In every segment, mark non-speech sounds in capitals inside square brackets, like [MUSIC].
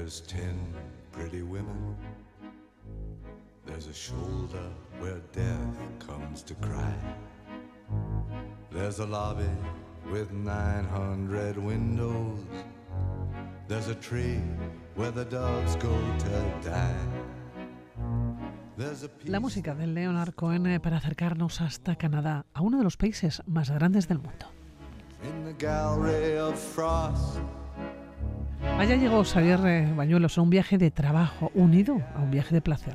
There's ten pretty women. There's a shoulder where death comes to cry. There's a lobby with 900 windows. There's a tree where the doves go to die. La música de Leonard Cohen eh, para acercarnos hasta Canadá, a uno de los países más grandes del mundo. Allá llegó Xavier eh, Bañuelos a un viaje de trabajo unido a un viaje de placer.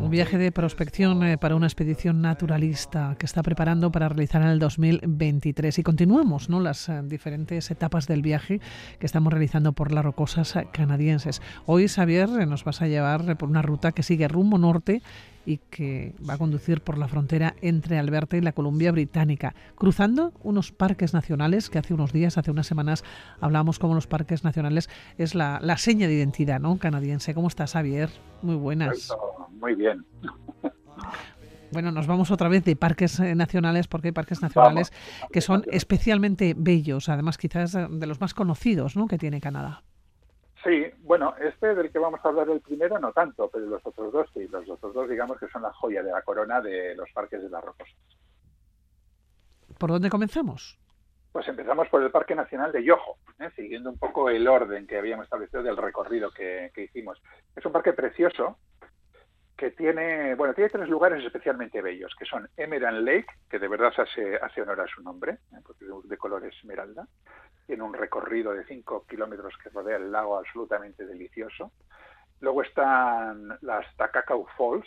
Un viaje de prospección eh, para una expedición naturalista que está preparando para realizar en el 2023. Y continuamos ¿no? las eh, diferentes etapas del viaje que estamos realizando por las rocosas canadienses. Hoy, Xavier, nos vas a llevar por una ruta que sigue rumbo norte y que va a conducir por la frontera entre Alberta y la Columbia Británica, cruzando unos parques nacionales que hace unos días, hace unas semanas, hablamos como los parques nacionales es la, la seña de identidad ¿no? canadiense. ¿Cómo estás, Javier? Muy buenas. Muy bien. Bueno, nos vamos otra vez de parques eh, nacionales porque hay parques nacionales que son especialmente bellos, además quizás de los más conocidos ¿no? que tiene Canadá. Sí, bueno, este del que vamos a hablar el primero no tanto, pero los otros dos sí, los otros dos digamos que son la joya de la corona de los parques de las rocosas. ¿Por dónde comenzamos? Pues empezamos por el Parque Nacional de Yoho, ¿eh? siguiendo un poco el orden que habíamos establecido del recorrido que, que hicimos. Es un parque precioso, que tiene, bueno, tiene tres lugares especialmente bellos, que son Emerald Lake, que de verdad hace, hace honor a su nombre, ¿eh? porque de color esmeralda. Tiene un recorrido de 5 kilómetros que rodea el lago absolutamente delicioso. Luego están las Takakau Falls,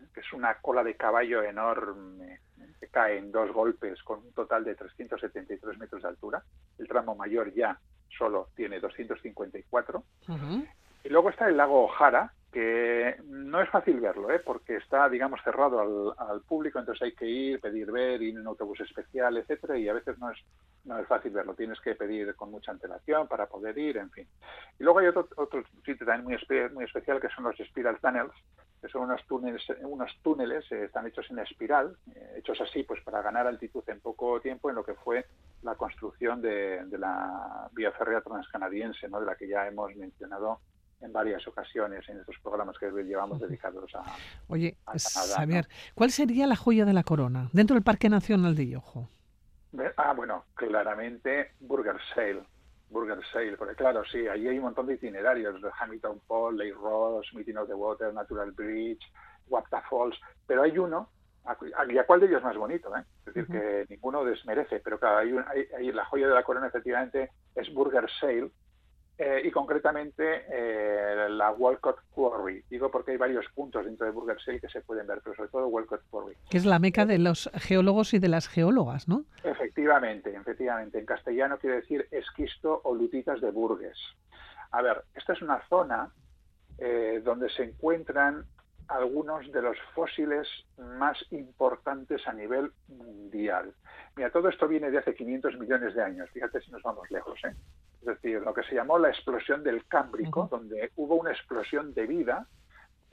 ¿eh? que es una cola de caballo enorme ¿eh? que cae en dos golpes con un total de 373 metros de altura. El tramo mayor ya solo tiene 254. Y luego está el lago Ojara, que no es fácil verlo, ¿eh? porque está, digamos, cerrado al, público, entonces hay que ir, pedir ver, ir en un autobús especial, etcétera, y a veces no es, no es fácil verlo, tienes que pedir con mucha antelación para poder ir, en fin. Y luego hay otro, otro sitio también muy, muy especial que son los Spiral Tunnels, que son unos túneles, unos túneles eh, están hechos en espiral, eh, hechos así pues para ganar altitud en poco tiempo en lo que fue la construcción de, de la vía férrea transcanadiense, ¿no? de la que ya hemos mencionado en varias ocasiones en estos programas que llevamos dedicados a. [LAUGHS] Oye, Xavier, ¿cuál sería la joya de la corona dentro del Parque Nacional de Yoho? Ah, bueno, claramente Burger Sale. Burger Sale, porque claro, sí, allí hay un montón de itinerarios, de Hamilton Falls, Lake Ross, Meeting of the Water, Natural Bridge, Wapta Falls, pero hay uno, ¿y a cuál de ellos es más bonito? Eh? Es decir, que ninguno desmerece, pero claro, hay, hay, la joya de la corona efectivamente es Burger Sale, eh, y concretamente eh, la Walcott Quarry. Digo porque hay varios puntos dentro de Burger Sale que se pueden ver, pero sobre todo Walcott Quarry. Que es la meca de los geólogos y de las geólogas, ¿no? Efectivamente, efectivamente. En castellano quiere decir esquisto o lutitas de Burgues. A ver, esta es una zona eh, donde se encuentran algunos de los fósiles más importantes a nivel mundial. Mira, todo esto viene de hace 500 millones de años. Fíjate si nos vamos lejos, ¿eh? Es decir, lo que se llamó la explosión del Cámbrico, donde hubo una explosión de vida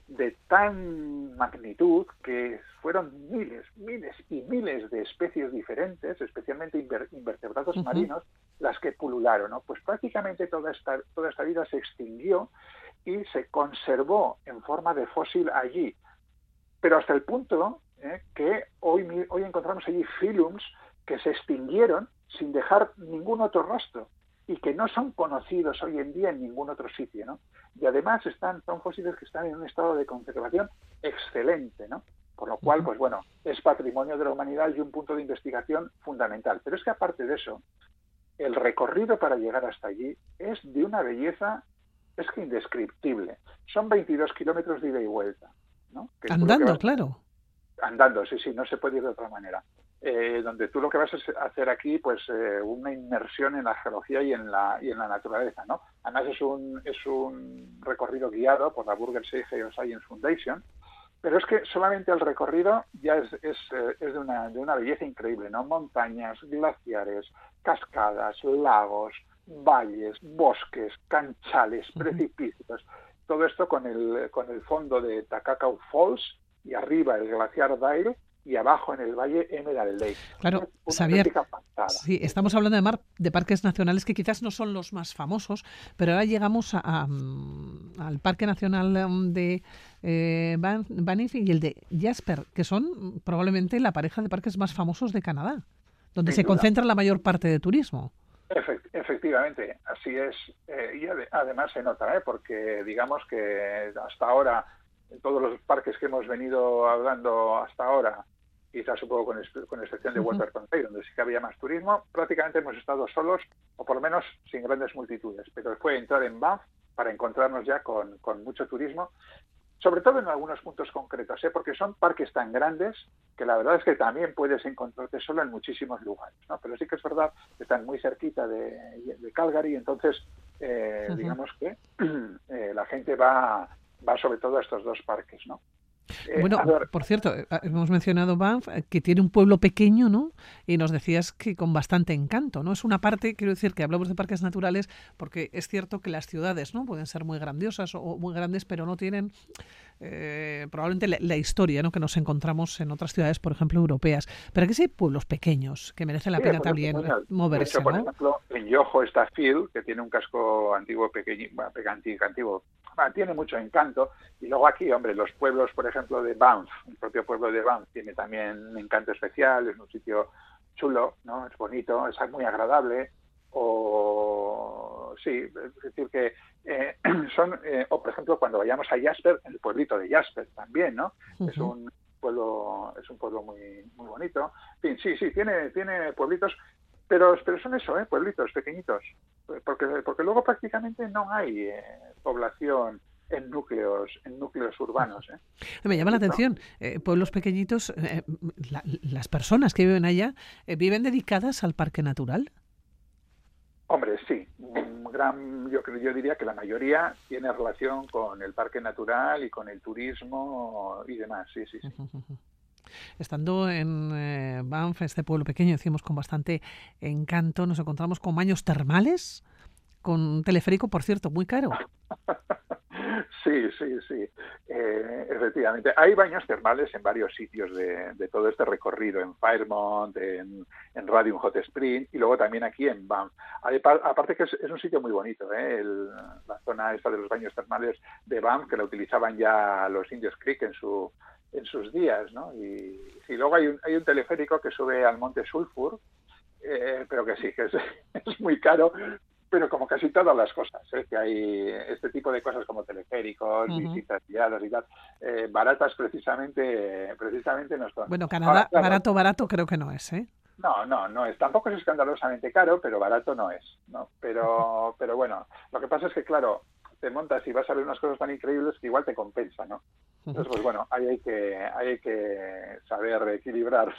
de tan magnitud que fueron miles, miles y miles de especies diferentes, especialmente invertebrados marinos, las que pulularon. ¿no? Pues prácticamente toda esta, toda esta vida se extinguió y se conservó en forma de fósil allí. Pero hasta el punto ¿eh? que hoy, hoy encontramos allí filums que se extinguieron sin dejar ningún otro rastro y que no son conocidos hoy en día en ningún otro sitio, ¿no? Y además están, son fósiles que están en un estado de conservación excelente, ¿no? Por lo cual, pues bueno, es patrimonio de la humanidad y un punto de investigación fundamental. Pero es que aparte de eso, el recorrido para llegar hasta allí es de una belleza, es que indescriptible. Son 22 kilómetros de ida y vuelta, ¿no? Andando, claro. Andando, sí, sí, no se puede ir de otra manera. Eh, donde tú lo que vas a hacer aquí, pues eh, una inmersión en la geología y en la, y en la naturaleza, ¿no? Además es un, es un recorrido guiado por la Burger Sea Geoscience Foundation, pero es que solamente el recorrido ya es, es, eh, es de, una, de una belleza increíble, ¿no? Montañas, glaciares, cascadas, lagos, valles, bosques, canchales, precipicios, todo esto con el, con el fondo de Takakau Falls y arriba el glaciar Dale y abajo en el valle Emerald Lake. Claro, Xavier, sí, estamos hablando de, mar, de parques nacionales que quizás no son los más famosos, pero ahora llegamos a, mm, al Parque Nacional mm, de eh, Banff y el de Jasper, que son probablemente la pareja de parques más famosos de Canadá, donde se concentra la mayor parte de turismo. efectivamente, así es. Eh, y además se nota, ¿eh? porque digamos que hasta ahora, en todos los parques que hemos venido hablando hasta ahora, quizás un poco con, excepción de Bay, donde sí que había más turismo, prácticamente hemos estado solos, o por lo menos sin grandes multitudes. Pero después entrar en Banff para encontrarnos ya con, mucho turismo, sobre todo en algunos puntos concretos, ¿eh? porque son parques tan grandes que la verdad es que también puedes encontrarte solo en muchísimos lugares. ¿no? Pero sí que es verdad que están muy cerquita de, Calgary, entonces eh, digamos que [CLEARS THROAT] eh, la gente va, va sobre todo a estos dos parques. ¿no? Eh, bueno, por cierto, eh, hemos mencionado Banff, eh, que tiene un pueblo pequeño, ¿no? Y nos decías que con bastante encanto, ¿no? Es una parte, quiero decir, que hablamos de parques naturales, porque es cierto que las ciudades, ¿no? Pueden ser muy grandiosas o muy grandes, pero no tienen probablemente la, historia, ¿no? Que nos encontramos en otras ciudades, por ejemplo, europeas. Pero aquí sí hay pueblos pequeños que merecen la pena también moverse, Por ejemplo, en Yoho está Phil, que tiene un casco antiguo pequeño, antiguo, tiene mucho encanto. Y luego aquí, hombre, los pueblos, por ejemplo, de Banff, el propio pueblo de Banff tiene también un encanto especial, es un sitio chulo, ¿no? Es bonito, es muy agradable. O sí, es decir que eh, [CLEARS THROAT] son, eh, o por ejemplo, cuando vayamos a Jasper, el pueblito de Jasper también, ¿no? Es un pueblo, es un pueblo muy, muy bonito. En fin, sí, sí, tiene, tiene pueblitos, pero, pero son eso, ¿eh? Pueblitos pequeñitos, porque, porque luego prácticamente no hay eh, población en núcleos en núcleos urbanos. ¿eh? Me llama la atención, eh, pueblos pequeñitos, eh, las personas que viven allá viven dedicadas al parque natural. Hombre, sí, gran, yo, yo diría que la mayoría tiene relación con el parque natural y con el turismo y demás, sí, sí, sí. Estando en Banff, este pueblo pequeño, decimos con bastante encanto, nos encontramos con baños termales, con un teleférico, por cierto, muy caro. [LAUGHS] Sí, sí, sí. Eh, efectivamente. Hay baños termales en varios sitios de, todo este recorrido, en Fairmont, en, Radium Hot Spring y luego también aquí en Banff. Aparte que es, un sitio muy bonito, ¿eh? la zona esta de los baños termales de Banff, que la utilizaban ya los indios Creek en su en sus días, ¿no? Y, luego hay un, hay un teleférico que sube al Monte Sulfur, eh, pero que sí, que es, [LAUGHS] es, muy caro, pero como casi todas las cosas, ¿eh? que hay este tipo de cosas como teleféricos, visitas guiadas y tal, eh, baratas precisamente, precisamente no son. Bueno, Canadá, barato, barato creo que no es, ¿eh? No, no, no es. Tampoco es escandalosamente caro, pero barato no es, ¿no? Pero, [LAUGHS] pero bueno, lo que pasa es que, claro, te montas y vas a ver unas cosas tan increíbles que igual te compensa, ¿no? Entonces, pues bueno, ahí hay que, hay que saber equilibrar.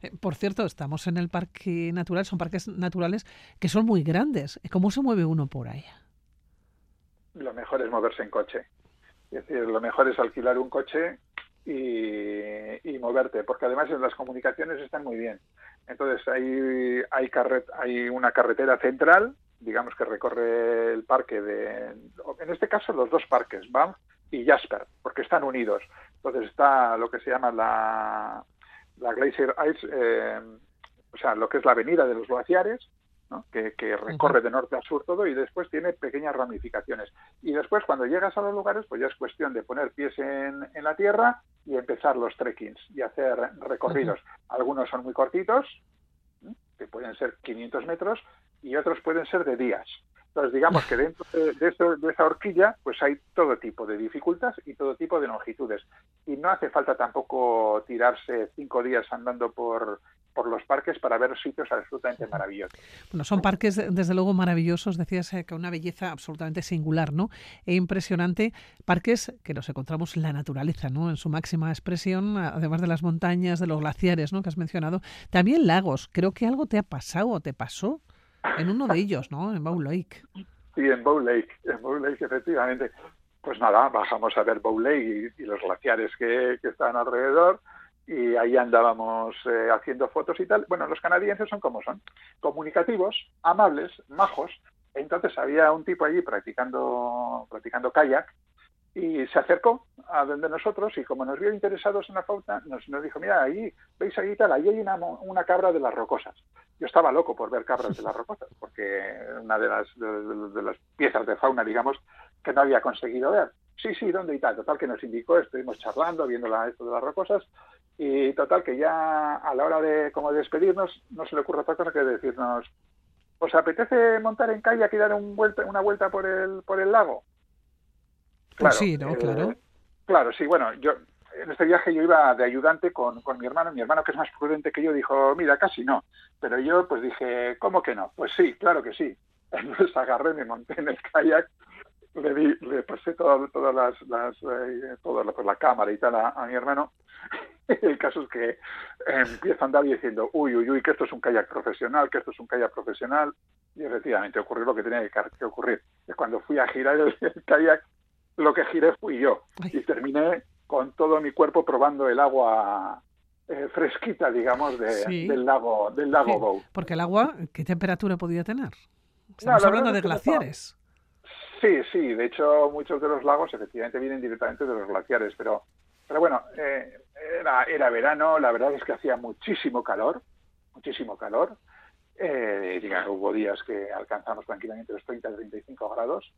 Eh, por cierto, estamos en el parque natural, son parques naturales que son muy grandes. ¿Cómo se mueve uno por ahí? Lo mejor es moverse en coche. Es decir, lo mejor es alquilar un coche y, y moverte, porque además las comunicaciones están muy bien. Entonces hay, hay una carretera central digamos que recorre el parque de, en este caso los dos parques, Banff y Jasper, porque están unidos. Entonces está lo que se llama la, la Glacier Ice, eh, o sea, lo que es la avenida de los glaciares, que, recorre de norte a sur todo y después tiene pequeñas ramificaciones. Y después cuando llegas a los lugares, pues ya es cuestión de poner pies en, en la tierra y empezar los trekkings y hacer recorridos. Algunos son muy cortitos, que pueden ser 500 metros, y otros pueden ser de días. Entonces, digamos que dentro de, de, esa horquilla, pues hay todo tipo de dificultades y todo tipo de longitudes. Y no hace falta tampoco tirarse cinco días andando por, por los parques para ver sitios absolutamente maravillosos. Bueno, son parques desde luego maravillosos, decías eh, que una belleza absolutamente singular, ¿no? E impresionante, parques que nos encontramos en la naturaleza, ¿no? En su máxima expresión, además de las montañas, de los glaciares, ¿no? Que has mencionado, también lagos. Creo que algo te ha pasado o te pasó en uno de ellos, ¿no? En Bow Lake. Sí, en Bow Lake, en Bow Lake, efectivamente. Pues nada, bajamos a ver Bow Lake y, los glaciares que, que, están alrededor y ahí andábamos eh, haciendo fotos y tal. Bueno, los canadienses son como son, comunicativos, amables, majos. Entonces había un tipo allí practicando, practicando kayak y se acercó a donde nosotros y como nos vio interesados en la fauna, nos, nos dijo, mira, ahí, veis ahí tal, ahí hay una, una cabra de las rocosas. Yo estaba loco por ver cabras de las rocosas, porque una de las, de, las piezas de fauna, digamos, que no había conseguido ver. Sí, sí, ¿dónde y tal? Total que nos indicó, estuvimos charlando, viendo la, esto de las rocosas, y total que ya a la hora de como despedirnos, no se le ocurre otra cosa que decirnos, ¿os apetece montar en calle y dar un vuelta, una vuelta por el, por el lago? Pues sí, ¿no? claro. Eh, claro, sí, bueno, yo en este viaje yo iba de ayudante con, con, mi hermano. Mi hermano, que es más prudente que yo, dijo, mira, casi no. Pero yo, pues dije, ¿cómo que no? Pues sí, claro que sí. [LAUGHS] Entonces agarré, me monté en el kayak, le, di, le pasé todas las, las eh, toda la, pues, la, cámara y tal a, mi hermano. [LAUGHS] el caso es que empieza a andar diciendo, uy, uy, uy, que esto es un kayak profesional, que esto es un kayak profesional. Y efectivamente ocurrió lo que tenía que, ocurrir. Es cuando fui a girar el kayak, lo que giré fui yo y terminé con todo mi cuerpo probando el agua eh, fresquita, digamos, del lago del lago Porque el agua, ¿qué temperatura podía tener? Estamos hablando de glaciares. Sí, sí. De hecho, muchos de los lagos efectivamente vienen directamente de los glaciares, pero, pero bueno, eh, era, era verano. La verdad es que hacía muchísimo calor, muchísimo calor. Eh, hubo días que alcanzamos tranquilamente los 30 35 grados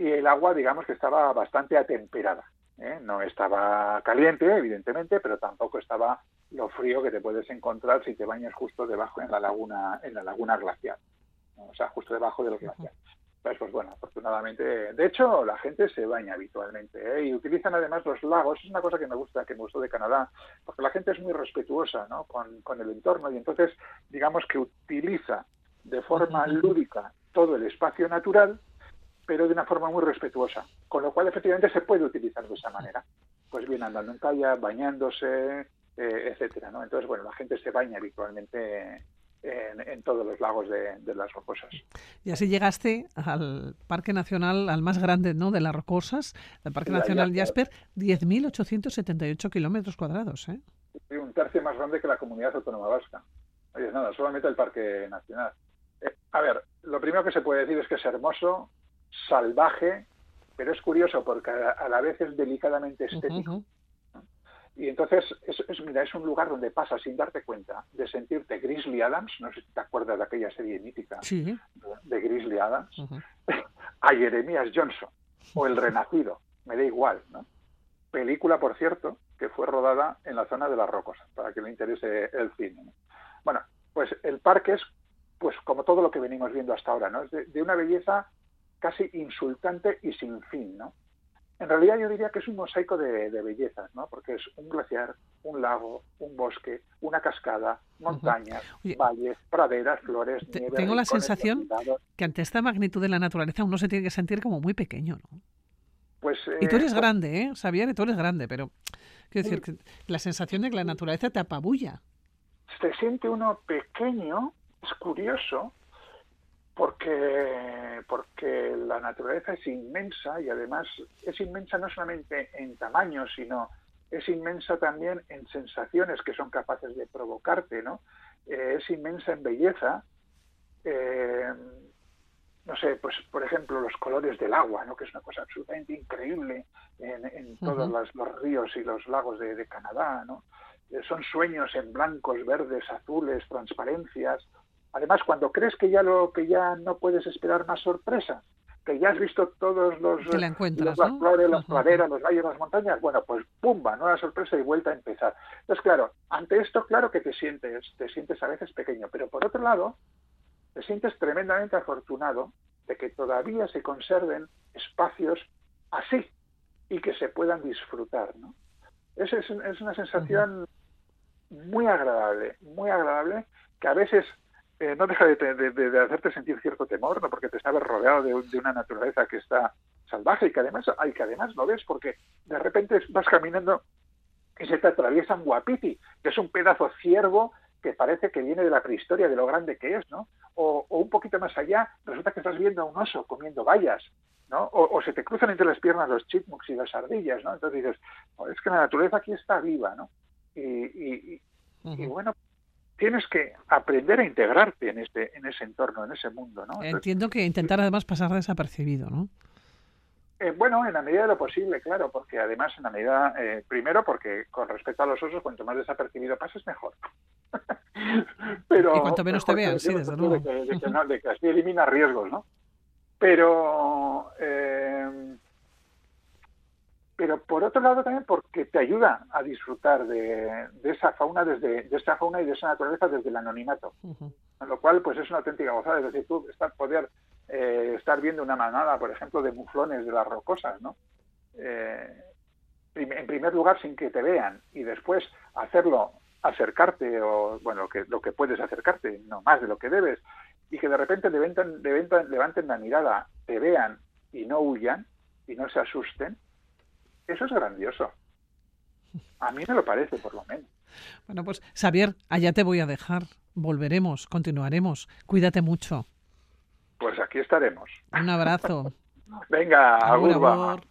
y el agua, digamos que estaba bastante atemperada. ¿eh? No estaba caliente, evidentemente, pero tampoco estaba lo frío que te puedes encontrar si te bañas justo debajo en la laguna, en la laguna glacial, o sea, justo debajo de los glaciares. Pues, pues bueno, afortunadamente, de hecho, la gente se baña habitualmente ¿eh? y utilizan además los lagos. Es una cosa que me gusta, que me gustó de Canadá, porque la gente es muy respetuosa ¿no? con, con el entorno y entonces, digamos que utiliza de forma lúdica todo el espacio natural pero de una forma muy respetuosa, con lo cual efectivamente se puede utilizar de esa manera. Pues bien, andando en calle, bañándose, eh, etcétera, ¿no? Entonces, bueno, la gente se baña habitualmente en, todos los lagos de, las rocosas. Y así llegaste al Parque Nacional, al más grande ¿no? de las rocosas, el Parque Nacional Jasper, 10.878 kilómetros cuadrados. ¿eh? un tercio más grande que la comunidad autónoma vasca. Oye, nada, solamente el Parque Nacional. Eh, a ver, lo primero que se puede decir es que es hermoso, salvaje, pero es curioso porque a, la vez es delicadamente estético. Y entonces, es, mira, es un lugar donde pasas sin darte cuenta de sentirte Grizzly Adams, no sé si te acuerdas de aquella serie mítica de, Grizzly Adams, a [LAUGHS] Jeremías Johnson o El Renacido, me da igual, ¿no? Película, por cierto, que fue rodada en la zona de las Rocosas, para que le interese el cine. Bueno, pues el parque es, pues como todo lo que venimos viendo hasta ahora, ¿no? Es de una belleza casi insultante y sin fin, ¿no? En realidad yo diría que es un mosaico de, bellezas, ¿no? Porque es un glaciar, un lago, un bosque, una cascada, montañas, valles, praderas, flores, nieve. Tengo la sensación que ante esta magnitud de la naturaleza uno se tiene que sentir como muy pequeño, ¿no? Pues, y tú eres eh, grande, ¿eh? Xavier, tú eres grande, pero quiero decir que la sensación de que la naturaleza te apabulla. Se siente uno pequeño, es curioso, porque, porque la naturaleza es inmensa y además es inmensa no solamente en tamaño, sino es inmensa también en sensaciones que son capaces de provocarte, ¿no? Eh, es inmensa en belleza. Eh, no sé, pues por ejemplo los colores del agua, ¿no? que es una cosa absolutamente increíble en, todos los, ríos y los lagos de, Canadá, ¿no? Eh, son sueños en blancos, verdes, azules, transparencias, Además, cuando crees que ya lo que ya no puedes esperar más sorpresas, que ya has visto todos los, las flores, las praderas, los valles, las montañas, bueno, pues pumba, nueva sorpresa y vuelta a empezar. Entonces, claro, ante esto, claro que te sientes, te sientes a veces pequeño, pero por otro lado, te sientes tremendamente afortunado de que todavía se conserven espacios así y que se puedan disfrutar, ¿no? Es, es, una sensación muy agradable, muy agradable, que a veces eh, no deja de, hacerte sentir cierto temor, ¿no? porque te sabes rodeado de, una naturaleza que está salvaje y que además, hay que además no ves porque de repente vas caminando y se te atraviesa un guapiti, que es un pedazo ciervo que parece que viene de la prehistoria, de lo grande que es, ¿no? O, un poquito más allá, resulta que estás viendo a un oso comiendo bayas, ¿no? O, se te cruzan entre las piernas los chipmunks y las ardillas, ¿no? Entonces dices, oh, es que la naturaleza aquí está viva, ¿no? Y, y bueno, tienes que aprender a integrarte en este en ese entorno, en ese mundo, ¿no? Entiendo que intentar además pasar desapercibido, ¿no? Eh, bueno, en la medida de lo posible, claro, porque además en la medida, eh, primero porque con respecto a los osos, cuanto más desapercibido pases, mejor. [LAUGHS] Pero, y cuanto menos te vean, sí, desde luego. De que, así elimina riesgos, ¿no? Pero, eh, pero por otro lado también porque te ayuda a disfrutar de, esa fauna desde de esa fauna y de esa naturaleza desde el anonimato, con lo cual pues es una auténtica gozada, es decir, tú estar poder eh, estar viendo una manada, por ejemplo, de muflones de las rocosas, ¿no? Eh, en primer lugar sin que te vean y después hacerlo acercarte o bueno lo que lo que puedes acercarte no más de lo que debes y que de repente levanten, levanten, levanten la mirada te vean y no huyan y no se asusten eso es grandioso. A mí me lo parece por lo menos. Bueno pues Xavier allá te voy a dejar. Volveremos continuaremos. Cuídate mucho. Pues aquí estaremos. Un abrazo. [LAUGHS] Venga agur,